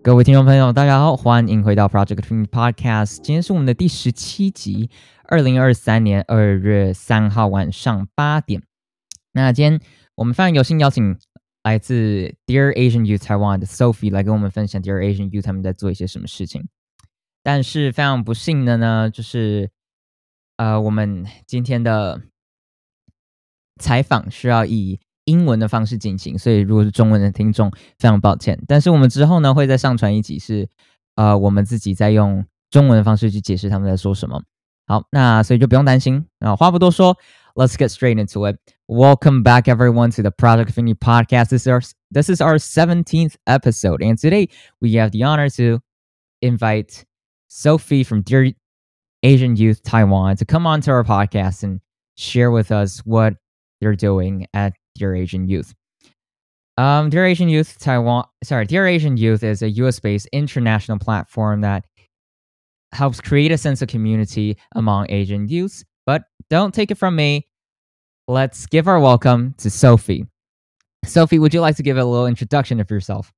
各位听众朋友，大家好，欢迎回到 Project Twin Podcast。今天是我们的第十七集，二零二三年二月三号晚上八点。那今天我们非常有幸邀请来自 Dear Asian Youth Taiwan 的 Sophie 来跟我们分享 Dear Asian Youth 他们在做一些什么事情。但是非常不幸的呢，就是呃，我们今天的采访需要以英文的方式进行，所以如果是中文的听众，非常抱歉。但是我们之后呢，会再上传一集是，呃，我们自己在用中文的方式去解释他们在说什么。好，那所以就不用担心啊。话不多说，Let's get straight into it. Welcome back, everyone, to the Project Affinity podcast. This is our this is our seventeenth episode, and today we have the honor to invite Sophie from Dear Asian Youth Taiwan to come on to our podcast and share with us what they're doing at Dear Asian Youth. Um, Dear Asian Youth Taiwan, sorry, Dear Asian Youth is a US based international platform that helps create a sense of community among Asian youths. But don't take it from me. Let's give our welcome to Sophie. Sophie, would you like to give a little introduction of yourself?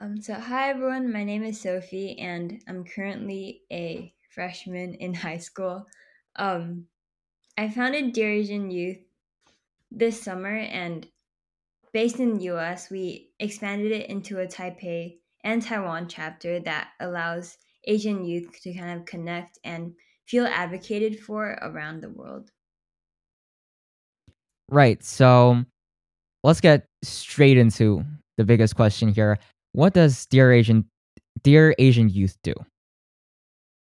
Um, so, hi everyone, my name is Sophie, and I'm currently a freshman in high school. Um, I founded Dear Asian Youth this summer, and based in the US, we expanded it into a Taipei and Taiwan chapter that allows Asian youth to kind of connect and feel advocated for around the world. Right. So let's get straight into the biggest question here. What does Dear Asian Dear Asian Youth do?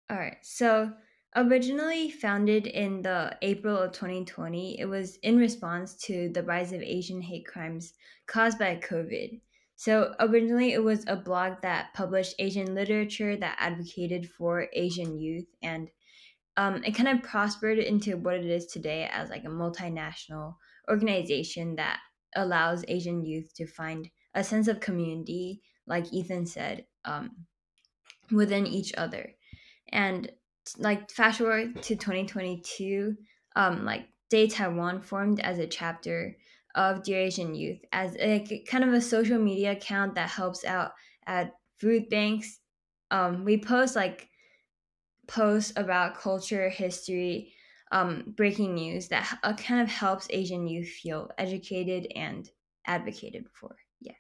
All right. So originally founded in the April of 2020, it was in response to the rise of Asian hate crimes caused by COVID. So originally it was a blog that published Asian literature that advocated for Asian youth and um, it kind of prospered into what it is today as like a multinational organization that allows Asian youth to find a sense of community, like Ethan said, um, within each other. And like fast forward to 2022, um, like Day Taiwan formed as a chapter of Dear Asian Youth as a kind of a social media account that helps out at food banks. Um, we post like posts about culture, history, um, breaking news that uh, kind of helps Asian youth feel educated and advocated for. Yeah.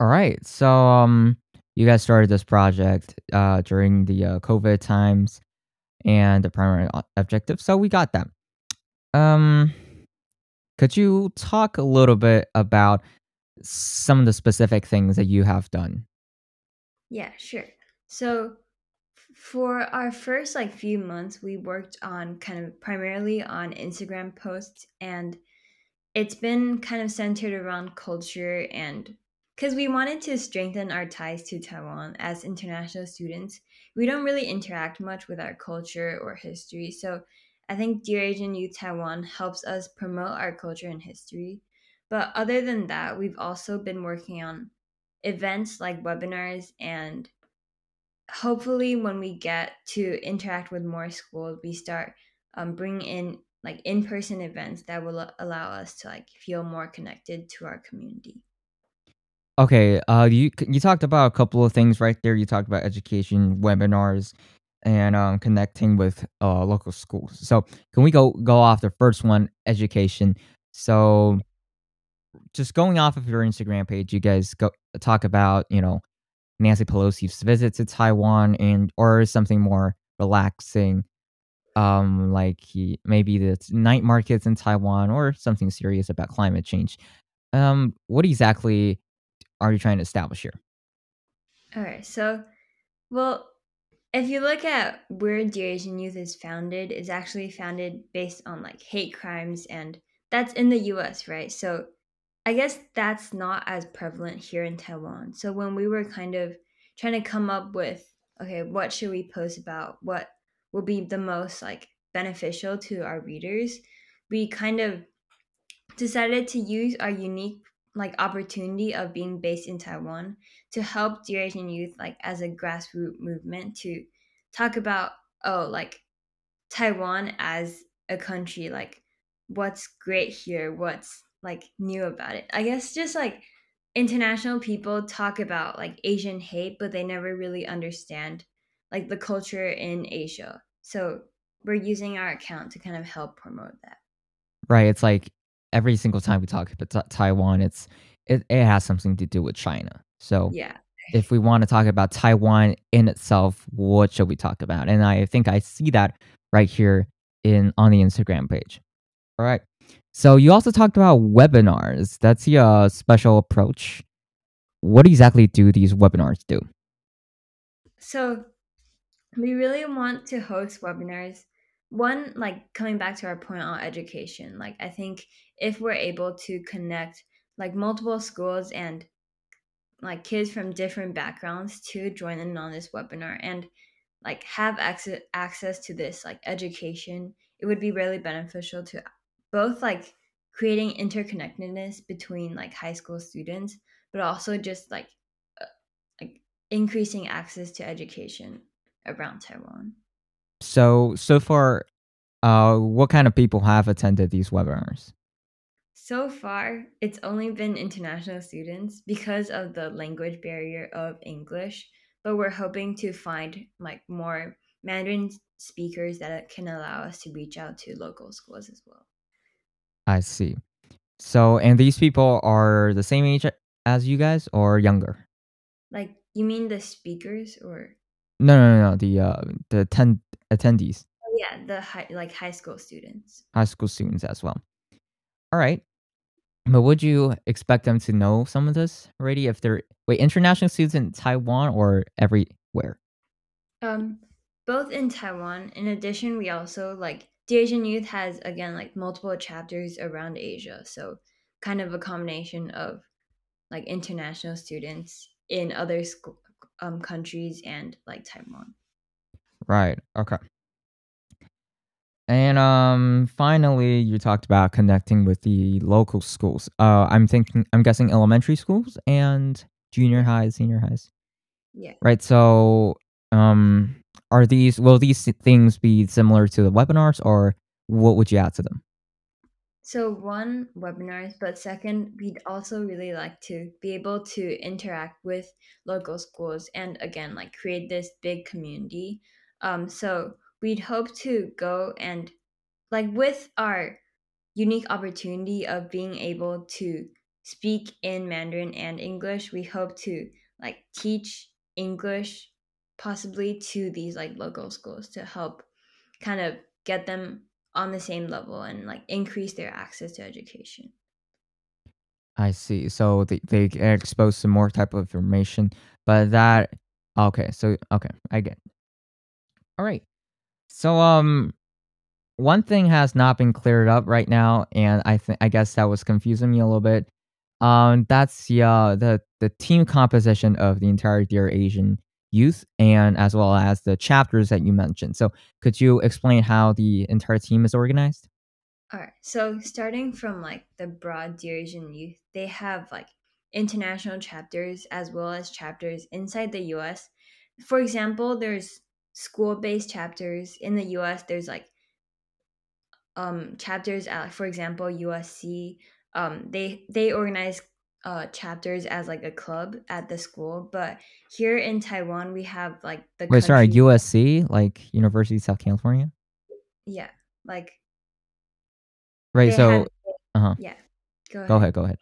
All right. So, um, you guys started this project uh, during the uh, COVID times and the primary objective. So we got that. Um, could you talk a little bit about some of the specific things that you have done? Yeah, sure. So for our first like few months, we worked on kind of primarily on Instagram posts and it's been kind of centered around culture and because we wanted to strengthen our ties to Taiwan as international students. We don't really interact much with our culture or history. So I think Dear Asian Youth Taiwan helps us promote our culture and history. But other than that, we've also been working on events like webinars and hopefully when we get to interact with more schools, we start um, bringing in like in-person events that will allow us to like feel more connected to our community. Okay, uh, you you talked about a couple of things right there. You talked about education, webinars, and um, connecting with uh, local schools. So can we go go off the first one, education? So just going off of your Instagram page, you guys go talk about you know Nancy Pelosi's visit to Taiwan and or something more relaxing, um, like he, maybe the night markets in Taiwan or something serious about climate change. Um, what exactly are you trying to establish here? All right, so well, if you look at where Dear Asian Youth is founded, it's actually founded based on like hate crimes, and that's in the US, right? So I guess that's not as prevalent here in Taiwan. So when we were kind of trying to come up with, okay, what should we post about? What will be the most like beneficial to our readers? We kind of decided to use our unique like opportunity of being based in Taiwan to help Dear Asian youth like as a grassroots movement to talk about oh like Taiwan as a country like what's great here what's like new about it I guess just like international people talk about like Asian hate, but they never really understand like the culture in Asia. So we're using our account to kind of help promote that. Right. It's like every single time we talk about Taiwan, it's it, it has something to do with China. So Yeah. if we want to talk about Taiwan in itself, what should we talk about? And I think I see that right here in on the Instagram page. All right. So you also talked about webinars. That's a uh, special approach. What exactly do these webinars do? So we really want to host webinars. One, like coming back to our point on education, like I think if we're able to connect like multiple schools and like kids from different backgrounds to join in on this webinar and like have access access to this like education, it would be really beneficial to both like creating interconnectedness between like high school students, but also just like uh, like increasing access to education around Taiwan. So so far, uh, what kind of people have attended these webinars? So far, it's only been international students because of the language barrier of English, but we're hoping to find like more Mandarin speakers that can allow us to reach out to local schools as well. I see. So and these people are the same age as you guys or younger? Like, you mean the speakers or? No, no, no, no the uh the attend attendees, Oh, yeah, the high, like high school students. high school students as well. All right. But would you expect them to know some of this already if they're wait, international students in Taiwan or everywhere? Um, both in Taiwan. In addition, we also like the Asian Youth has again like multiple chapters around Asia, so kind of a combination of like international students in other school, um, countries and like Taiwan. Right. Okay. And um finally you talked about connecting with the local schools. Uh I'm thinking I'm guessing elementary schools and junior highs, senior highs. Yeah. Right. So um are these will these things be similar to the webinars or what would you add to them? So one webinars, but second, we'd also really like to be able to interact with local schools and again, like create this big community. Um, so we'd hope to go and like with our unique opportunity of being able to speak in Mandarin and English, we hope to like teach English possibly to these like local schools to help kind of get them on the same level and like increase their access to education. I see. So they they get exposed to more type of information, but that okay. So okay, I get. All right. So um, one thing has not been cleared up right now, and I think I guess that was confusing me a little bit. Um, that's uh, the the team composition of the entire Dear Asian Youth, and as well as the chapters that you mentioned. So could you explain how the entire team is organized? All right. So starting from like the broad Dear Asian Youth, they have like international chapters as well as chapters inside the US. For example, there's school-based chapters in the US. There's like um chapters at for example USC. Um they they organize uh chapters as like a club at the school, but here in Taiwan we have like the Wait, sorry, USC, like University of South California, yeah, like right? they have So, uh huh. yeah. Go ahead. Go ahead. go ahead.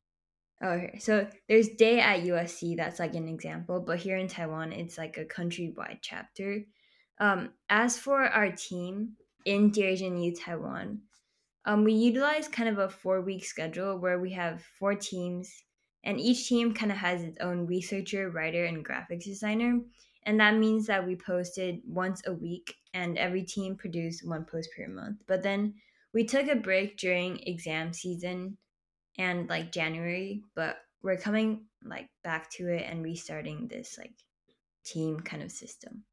Oh, okay. So there's day at USC. That's like an example, but here in Taiwan, it's like a countrywide chapter. Um, as for our team in Asian Youth Taiwan, um, we utilize kind of a four week schedule where we have four teams, and each team kind of has its own researcher, writer, and graphics designer. And that means that we posted once a week, and every team produced one post per month. But then we took a break during exam season and like January, but we're coming like back to it and restarting this like team kind of system.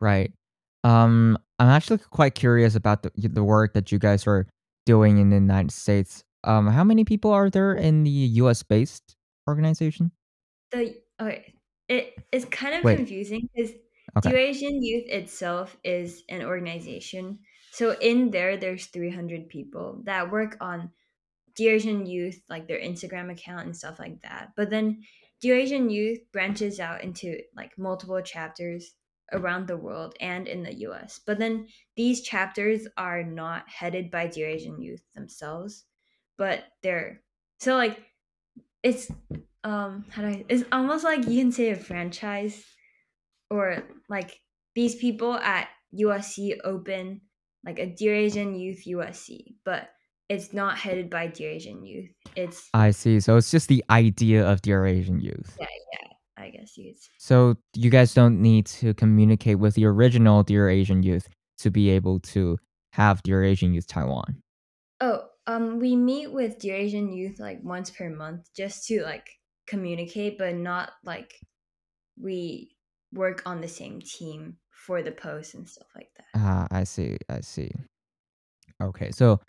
Right. Um, I'm actually quite curious about the the work that you guys are doing in the United States. Um, how many people are there in the US based organization? The okay, it is kind of Wait, confusing because okay. Dear Asian Youth itself is an organization. So in there, there's 300 people that work on Dear Asian Youth, like their Instagram account and stuff like that. But then Dear Asian Youth branches out into like multiple chapters around the world and in the US. But then these chapters are not headed by Dear Asian Youth themselves, but they're so like it's um how do I it's almost like you can say a franchise or like these people at USC open like a Dear Asian Youth USC, but it's not headed by Dear Asian Youth. It's I see. So it's just the idea of Dear Asian Youth. yeah, yeah. I guess you. So you guys don't need to communicate with the original Dear Asian Youth to be able to have Dear Asian Youth Taiwan. Oh, um, we meet with Dear Asian Youth like once per month just to like communicate, but not like we work on the same team for the posts and stuff like that. Ah, I see. I see. Okay, so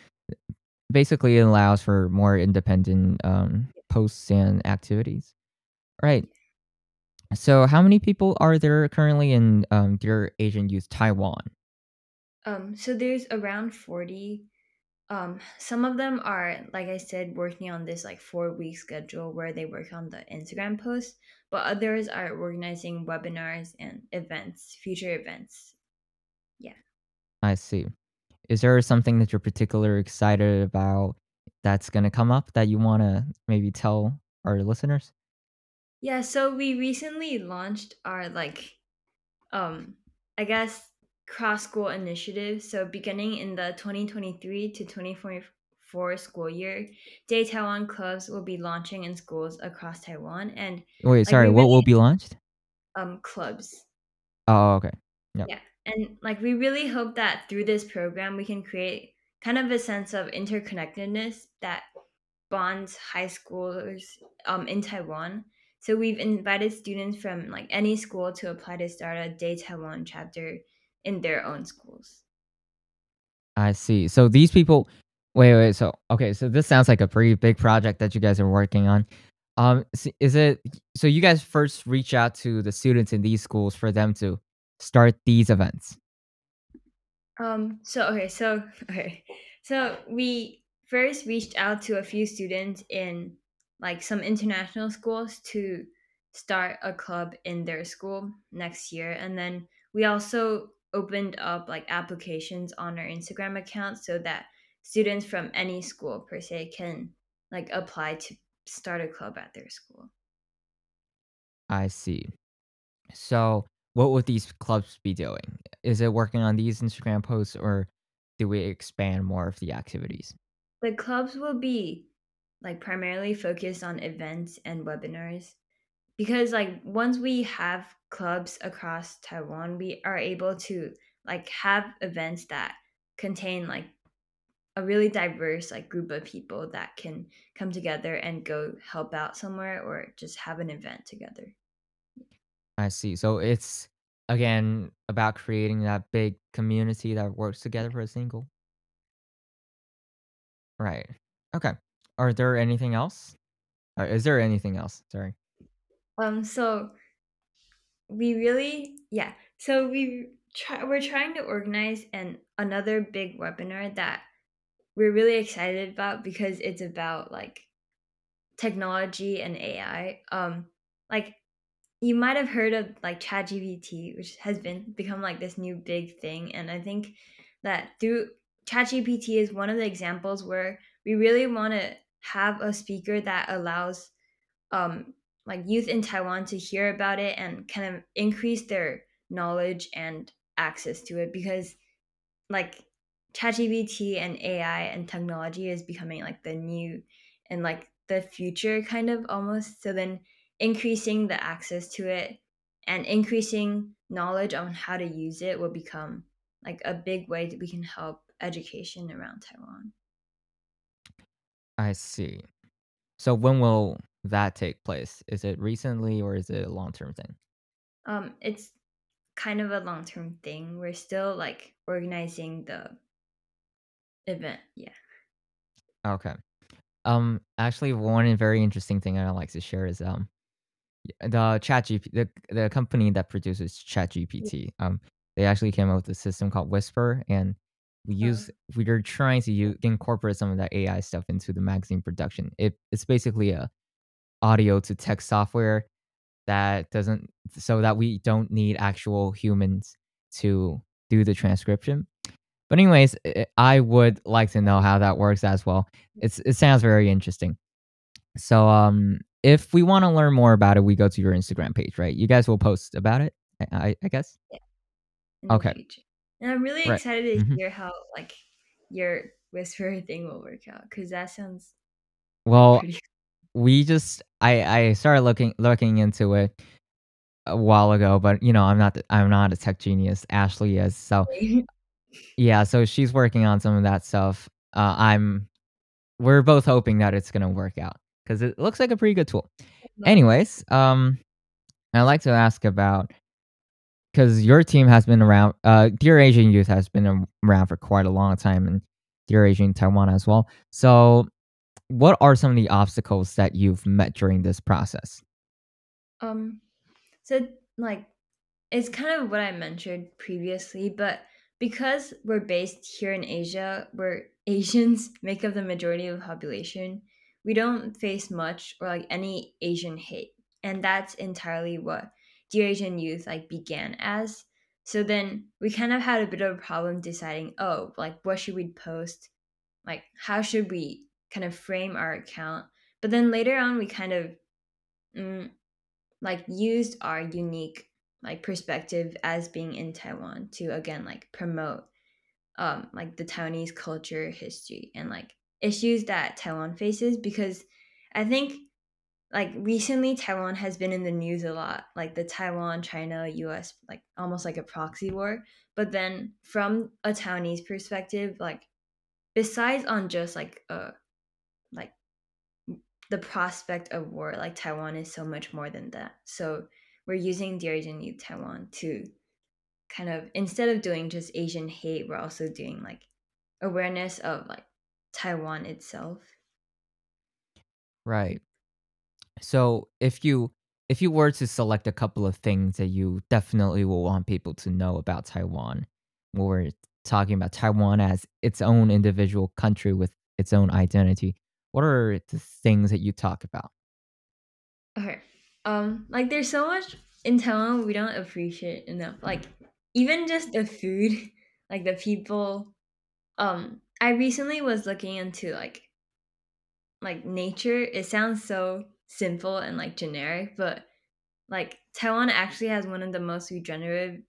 basically it allows for more independent um, posts and activities. Right. So how many people are there currently in um, Dear Asian Youth Taiwan? Um, so there's around 40. Um, some of them are, like I said, working on this like four week schedule where they work on the Instagram posts, but others are organizing webinars and events, future events. Yeah. I see. Is there something that you're particularly excited about that's going to come up that you want to maybe tell our listeners? Yeah, so we recently launched our like um I guess cross school initiative. So beginning in the 2023 to 2024 school year, Day Taiwan clubs will be launching in schools across Taiwan and Wait, sorry, what will be launched? um clubs. Oh, okay. Yep. Yeah. And like we really hope that through this program we can create kind of a sense of interconnectedness that bonds high schoolers um, in Taiwan. So we've invited students from like any school to apply to start a Day Taiwan chapter in their own schools. I see. So these people, wait, wait. So okay, so this sounds like a pretty big project that you guys are working on. Um, is it so? You guys first reach out to the students in these schools for them to start these events. Um, so okay, so okay, so we first reached out to a few students in like some international schools to start a club in their school next year, and then we also opened up like applications on our Instagram account so that students from any school per se can like apply to start a club at their school. I see. So, what would these clubs be doing? Is it working on these Instagram posts, or do we expand more of the activities? The clubs will be like primarily focused on events and webinars because like once we have clubs across Taiwan, we are able to like have events that contain like a really diverse like group of people that can come together and go help out somewhere or just have an event together. I see. So it's again about creating that big community that works together for a single. Right. Okay. Are there anything else? Or is there anything else? Sorry. Um so we really yeah so we try we're trying to organize an another big webinar that we're really excited about because it's about like technology and ai um like you might have heard of like ChatGPT, which has been become like this new big thing and i think that through ChatGPT is one of the examples where we really want to have a speaker that allows um, like youth in Taiwan to hear about it and kind of increase their knowledge and access to it because like ChatGPT and AI and technology is becoming like the new and like the future kind of almost. So then increasing the access to it and increasing knowledge on how to use it will become like a big way that we can help education around Taiwan. I see. So when will that take place? Is it recently or is it a long term thing? Um, it's kind of a long term thing. We're still like organizing the event. Yeah. Okay. Um, actually, one very interesting thing I'd like to share is um, the ChatGPT, the the company that produces ChatGPT, um, they actually came up with a system called Whisper, and we Oh. use we're trying to use, incorporate some of that AI stuff into the magazine production. It, it's basically a audio to text software that doesn't so that we don't need actual humans to do the transcription. But anyways, i- I would like to know how that works as well. It's it sounds very interesting. So um if we want to learn more about it, we go to your Instagram page, right? You guys will post about it, I, I, guess. the Okay. future. And I'm really Right. excited to Mhm. hear how like your whisper thing will work out because that sounds Well, pretty. We just I I started looking looking into it a while ago, but you know, I'm not I'm not a tech genius. Ashley is. So yeah, so she's working on some of that stuff. Uh, I'm we're both hoping that it's gonna work out because it looks like a pretty good tool. Anyways, um, I'd like to ask about because your team has been around. Uh, Dear Asian Youth has been around for quite a long time, and Dear Asian Taiwan as well. So, what are some of the obstacles that you've met during this process? Um, so like it's kind of what I mentioned previously, but because we're based here in Asia, where Asians make up the majority of the population, we don't face much or like any Asian hate, and that's entirely what Dear Asian Youth like began as. So then we kind of had a bit of a problem deciding, oh, like what should we post? Like how should we kind of frame our account? But then later on, we kind of mm, like used our unique like perspective as being in Taiwan to again like promote um like the Taiwanese culture, history, and like issues that Taiwan faces because I think like recently Taiwan has been in the news a lot, like the Taiwan China US like almost like a proxy war. But then from a Taiwanese perspective, like besides on just like a the prospect of war, like Taiwan is so much more than that. So we're using Dear Asian Youth Taiwan to kind of instead of doing just Asian hate, we're also doing like awareness of like Taiwan itself. Right. So, if you if you were to select a couple of things that you definitely will want people to know about Taiwan, we're talking about Taiwan as its own individual country with its own identity, what are the things that you talk about? Okay. Um, like there's so much in Taiwan we don't appreciate enough. Like even just the food, like the people. Um, I recently was looking into like like nature. It sounds so simple and like generic, but like Taiwan actually has one of the most regenerative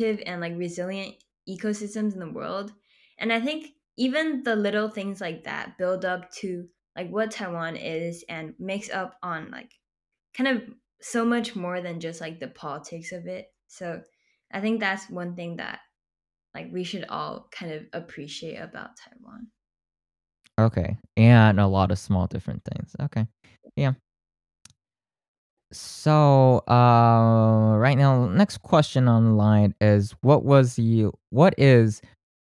and like resilient ecosystems in the world. And I think even the little things like that build up to like what Taiwan is and makes up on like kind of so much more than just like the politics of it. So I think that's one thing that like we should all kind of appreciate about Taiwan. Okay. And a lot of small different things. Okay. Yeah. So, uh right now next question on the line is what was the what is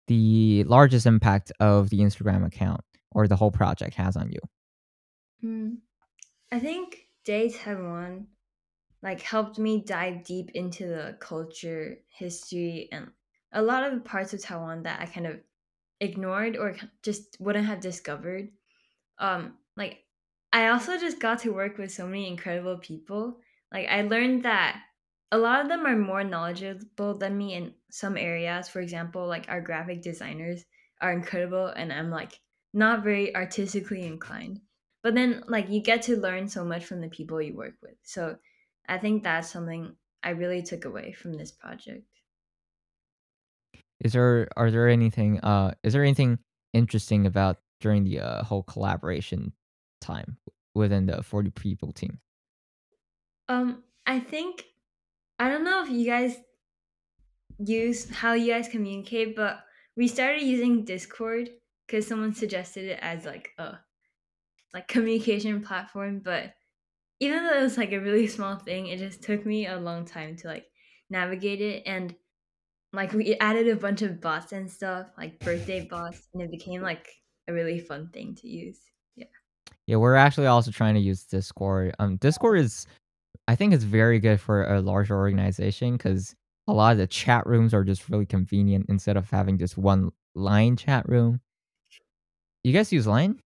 the largest impact of the Instagram account or the whole project has on you? Hmm. I think Day Taiwan like helped me dive deep into the culture, history, and a lot of parts of Taiwan that I kind of ignored or just wouldn't have discovered. Um, like I also just got to work with so many incredible people. Like I learned that a lot of them are more knowledgeable than me in some areas. For example, like our graphic designers are incredible and I'm like not very artistically inclined. But then like you get to learn so much from the people you work with. So I think that's something I really took away from this project. Is there are there anything uh is there anything interesting about during the uh, whole collaboration time within the 40 people team? Um, I think I don't know if you guys use how you guys communicate, but we started using Discord because someone suggested it as like a like communication platform. But even though it was like a really small thing, it just took me a long time to like navigate it and like we added a bunch of bots and stuff, like birthday bots, and it became like a really fun thing to use. Yeah. Yeah, we're actually also trying to use Discord. Um Discord is I think it's very good for a larger organization cuz a lot of the chat rooms are just really convenient instead of having just one Line chat room. You guys use Line?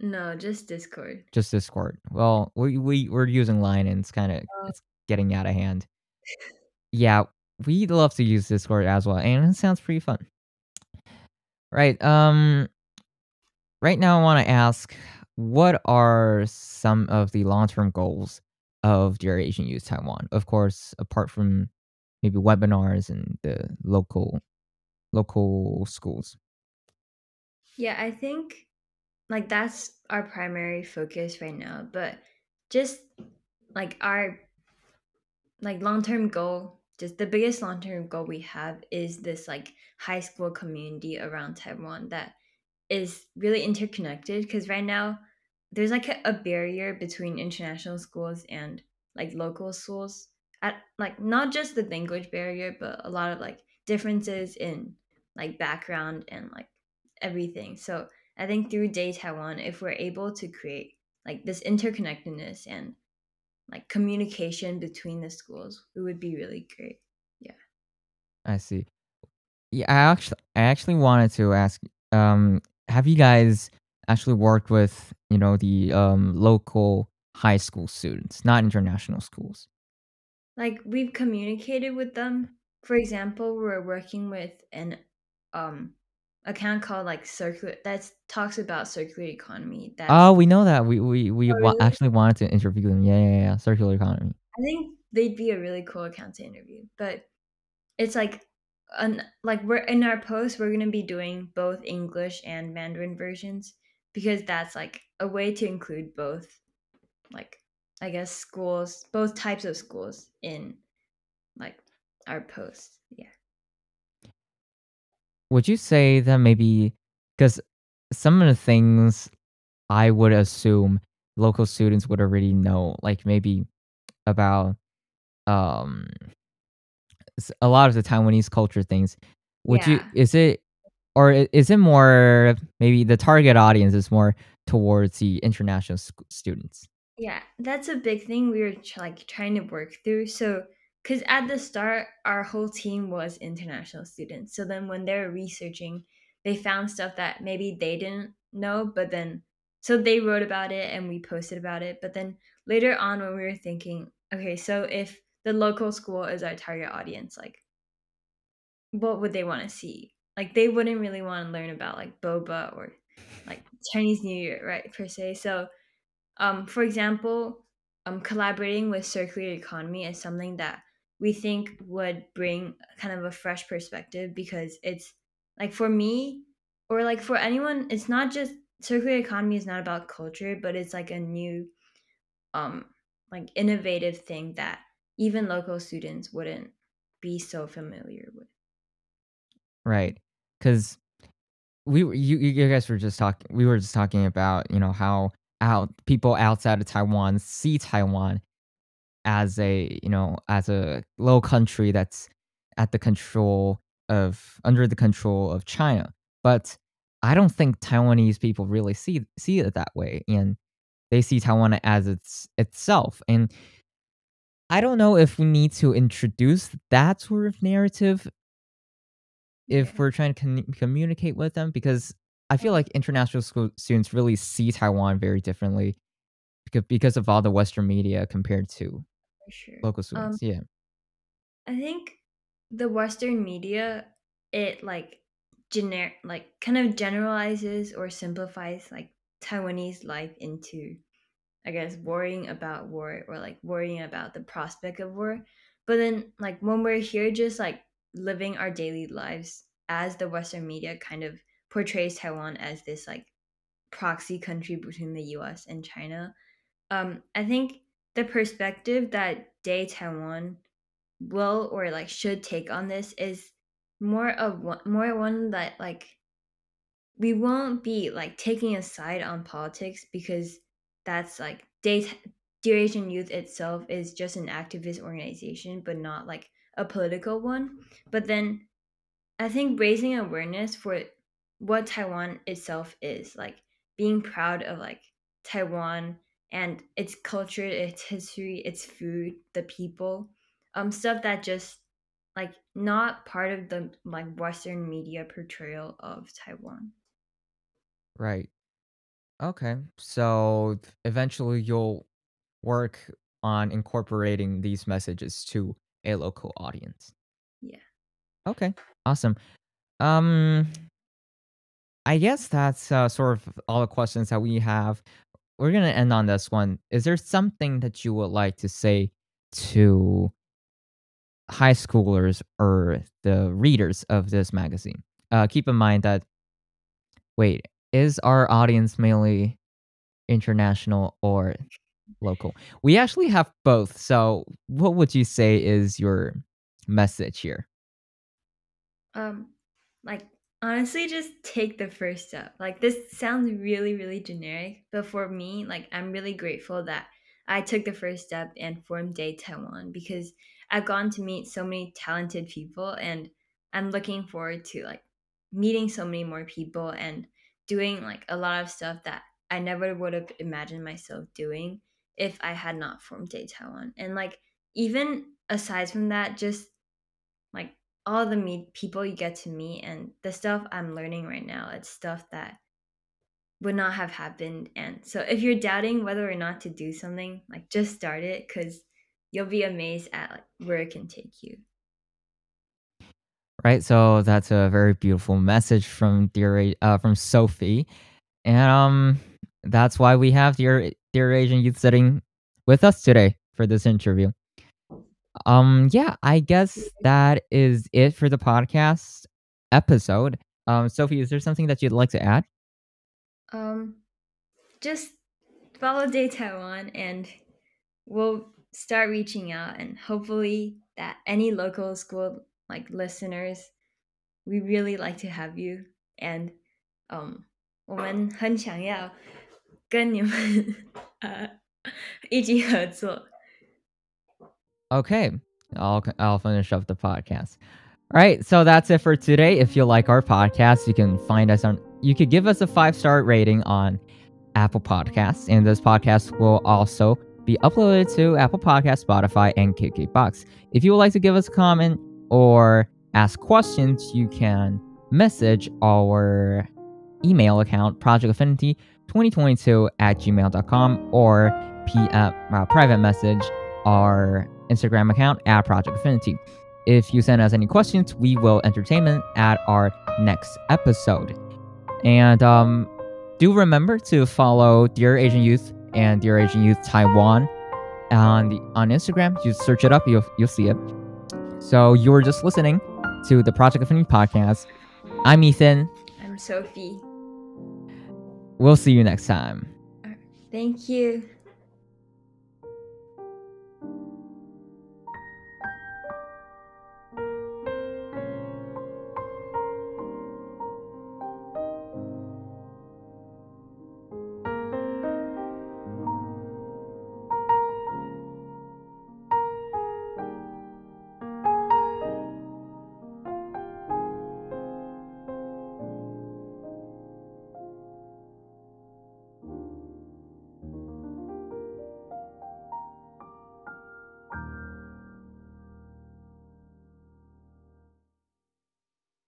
No, just Discord. Just Discord. Well, we we we're using Line and it's kind of Oh. it's getting out of hand. Yeah, we love to use Discord as well, and it sounds pretty fun. Right. Um. Right now, I want to ask, what are some of the long-term goals of Dear Asian Youth Taiwan? Of course, apart from maybe webinars and the local local schools. Yeah, I think like that's our primary focus right now, but just like our like long-term goal, just the biggest long-term goal we have is this like high school community around Taiwan that is really interconnected because right now there's like a, a barrier between international schools and like local schools at like not just the language barrier but a lot of like differences in like background and like everything so i think through day taiwan if we're able to create like this interconnectedness and like communication between the schools it would be really great Yeah. I see. Yeah, I actually I actually wanted to ask um have you guys actually worked with, you know, the um local high school students, not international schools? like we've communicated with them for example we're working with an um account called like circular that talks about circular economy that's Oh, we know that. We we we Oh, wa- really? actually wanted to interview them. Yeah, yeah, yeah. Circular economy. i think they'd be a really cool account to interview but it's like an like we're in our post we're going to be doing both english and mandarin versions because that's like a way to include both like i guess schools both types of schools in like our post yeah Would you say that maybe because some of the things I would assume local students would already know, like maybe about um a lot of the Taiwanese culture things. Would you is it or is it more maybe the target audience is more towards the international sc- students? Yeah, that's a big thing we were tr- like trying to work through. So, because at the start, our whole team was international students. So then when they were researching, they found stuff that maybe they didn't know, but then so they wrote about it and we posted about it. But then later on, when we were thinking, okay, so if the local school is our target audience, like what would they want to see? Like they wouldn't really want to learn about like boba or like Chinese New Year, right? Per se. So um, for example, um, collaborating with circular economy is something that we think would bring kind of a fresh perspective because it's like for me or like for anyone, it's not just circular economy is not about culture, but it's like a new, um, like innovative thing that even local students wouldn't be so familiar with. Right. Because we you you guys were just talking we were just talking about, you know, how out people outside of Taiwan see Taiwan as a, you know, as a low country that's at the control of under the control of China. But I don't think Taiwanese people really see see it that way and they see Taiwan as its itself. And I don't know if we need to introduce that sort of narrative if we're trying to con- communicate with them because I feel like mm-hmm. international school students really see Taiwan very differently because because of all the Western media compared to sure. local Um, students. yeah, I think the Western media it like gener like kind of generalizes or simplifies like Taiwanese life into I guess worrying about war or like worrying about the prospect of war. But then like when we're here just like living our daily lives as the Western media kind of portrays Taiwan as this like proxy country between the US and China. Um I think the perspective that Day Taiwan will or like should take on this is more of one more one that like we won't be like taking a side on politics because that's like Day Dear Asian Youth itself is just an activist organization, but not like a political one. But then I think raising awareness for what Taiwan itself is, like being proud of like Taiwan and its culture, its history, its food, the people, um, stuff that just like not part of the like Western media portrayal of Taiwan. Right. Okay. So eventually you'll work on incorporating these messages to a local audience. Yeah. Okay. Awesome. Um I guess that's uh, sort of all the questions that we have. We're going to end on this one. Is there something that you would like to say to high schoolers or the readers of this magazine? Uh, keep in mind that, wait, is our audience mainly international or local? We actually have both. So, what would you say is your message here? Um, like honestly, just take the first step. Like this sounds really, really generic, but for me, like I'm really grateful that I took the first step and formed Day Taiwan because I've gone to meet so many talented people and I'm looking forward to like meeting so many more people and doing like a lot of stuff that I never would have imagined myself doing if I had not formed Day Taiwan. And like even aside from that, just like all the meet people you get to meet and the stuff I'm learning right now, it's stuff that would not have happened. And so if you're doubting whether or not to do something, like just start it because you'll be amazed at like where it can take you. Right. So that's a very beautiful message from dear uh, from Sophie, and um, that's why we have dear dear Asian youth sitting with us today for this interview. Um, yeah, I guess that is it for the podcast episode. Um, Sophie, is there something that you'd like to add? Um, just follow Day Taiwan, and we'll start reaching out, and hopefully that any local school like listeners, we really like to have you, and um, 我们很想要跟你们呃一起合作。 Okay, I'll I'll finish up the podcast. All right, so that's it for today. If you like our podcast, you can find us on. You could give us a five star rating on Apple Podcasts, and this podcast will also be uploaded to Apple Podcast, Spotify, and KKBox. If you would like to give us a comment or ask questions, you can message our email account, projectaffinity2022 at gmail.com, or PM, uh, private message our Instagram account at Project Affinity. If you send us any questions, we will entertain them at our next episode. And um, do remember to follow Dear Asian Youth and Dear Asian Youth Taiwan on the, on Instagram. You search it up, you'll you'll see it. So you were just listening to the Project Affinity podcast. I'm Ethan. I'm Sophie. We'll see you next time. Thank you.